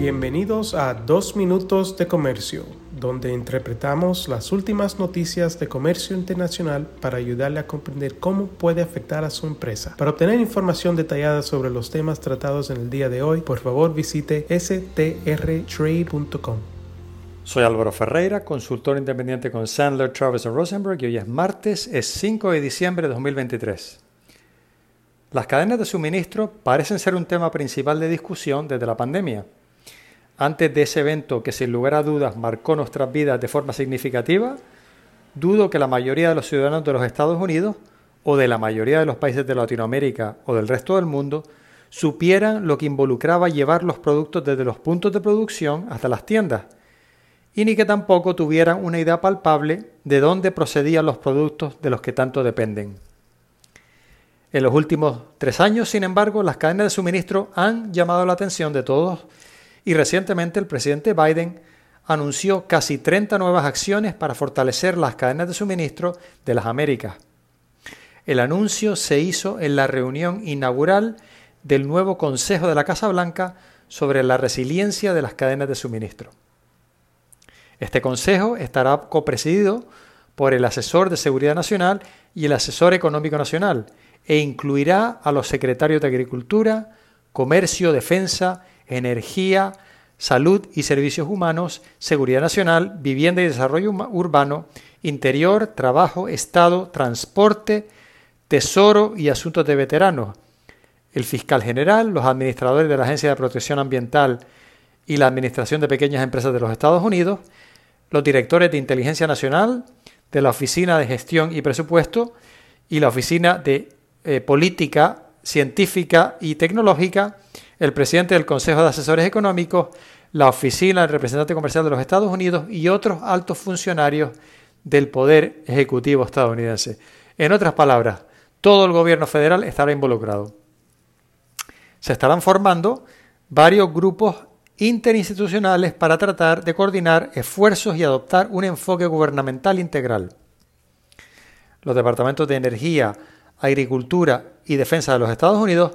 Bienvenidos a Dos Minutos de Comercio, donde interpretamos las últimas noticias de comercio internacional para ayudarle a comprender cómo puede afectar a su empresa. Para obtener información detallada sobre los temas tratados en el día de hoy, por favor visite strtrade.com. Soy Álvaro Ferreira, consultor independiente con Sandler, Travis Rosenberg y hoy es martes, es 5 de diciembre de 2023. Las cadenas de suministro parecen ser un tema principal de discusión desde la pandemia. Antes de ese evento que sin lugar a dudas marcó nuestras vidas de forma significativa, dudo que la mayoría de los ciudadanos de los Estados Unidos o de la mayoría de los países de Latinoamérica o del resto del mundo supieran lo que involucraba llevar los productos desde los puntos de producción hasta las tiendas, y ni que tampoco tuvieran una idea palpable de dónde procedían los productos de los que tanto dependen. En los últimos tres años, sin embargo, las cadenas de suministro han llamado la atención de todos y recientemente el presidente Biden anunció casi 30 nuevas acciones para fortalecer las cadenas de suministro de las Américas. El anuncio se hizo en la reunión inaugural del nuevo Consejo de la Casa Blanca sobre la resiliencia de las cadenas de suministro. Este Consejo estará copresidido por el asesor de Seguridad Nacional y el asesor económico nacional e incluirá a los secretarios de Agricultura, Comercio, Defensa energía, salud y servicios humanos, seguridad nacional, vivienda y desarrollo urbano, interior, trabajo, Estado, transporte, tesoro y asuntos de veteranos. El fiscal general, los administradores de la Agencia de Protección Ambiental y la Administración de Pequeñas Empresas de los Estados Unidos, los directores de Inteligencia Nacional, de la Oficina de Gestión y Presupuesto y la Oficina de eh, Política Científica y Tecnológica, el presidente del Consejo de Asesores Económicos, la Oficina del Representante Comercial de los Estados Unidos y otros altos funcionarios del Poder Ejecutivo estadounidense. En otras palabras, todo el gobierno federal estará involucrado. Se estarán formando varios grupos interinstitucionales para tratar de coordinar esfuerzos y adoptar un enfoque gubernamental integral. Los departamentos de Energía, Agricultura y Defensa de los Estados Unidos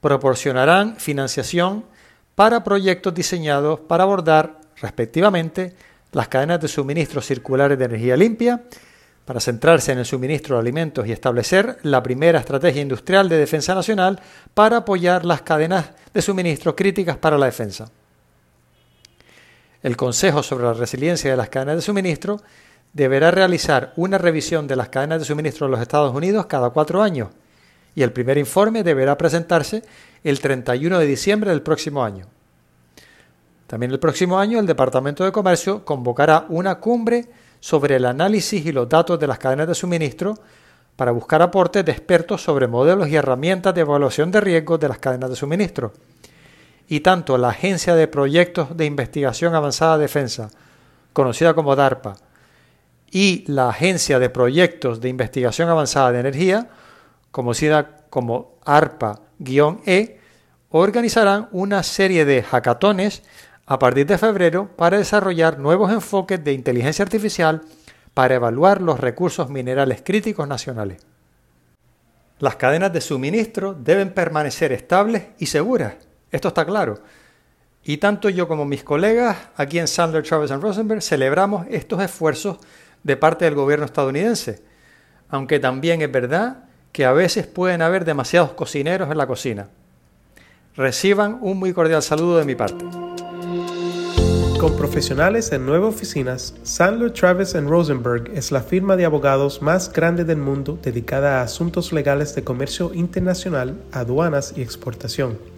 proporcionarán financiación para proyectos diseñados para abordar, respectivamente, las cadenas de suministro circulares de energía limpia, para centrarse en el suministro de alimentos y establecer la primera estrategia industrial de defensa nacional para apoyar las cadenas de suministro críticas para la defensa. El Consejo sobre la Resiliencia de las Cadenas de Suministro deberá realizar una revisión de las cadenas de suministro de los Estados Unidos cada cuatro años y el primer informe deberá presentarse el 31 de diciembre del próximo año. También el próximo año el Departamento de Comercio convocará una cumbre sobre el análisis y los datos de las cadenas de suministro para buscar aportes de expertos sobre modelos y herramientas de evaluación de riesgos de las cadenas de suministro. Y tanto la Agencia de Proyectos de Investigación Avanzada de Defensa, conocida como DARPA, y la Agencia de Proyectos de Investigación Avanzada de Energía conocida como ARPA-E, organizarán una serie de hackatones a partir de febrero para desarrollar nuevos enfoques de inteligencia artificial para evaluar los recursos minerales críticos nacionales. Las cadenas de suministro deben permanecer estables y seguras, esto está claro. Y tanto yo como mis colegas aquí en Sandler, Travis Rosenberg celebramos estos esfuerzos de parte del gobierno estadounidense, aunque también es verdad que a veces pueden haber demasiados cocineros en la cocina. Reciban un muy cordial saludo de mi parte. Con profesionales en nueve oficinas, Sandler Travis Rosenberg es la firma de abogados más grande del mundo dedicada a asuntos legales de comercio internacional, aduanas y exportación.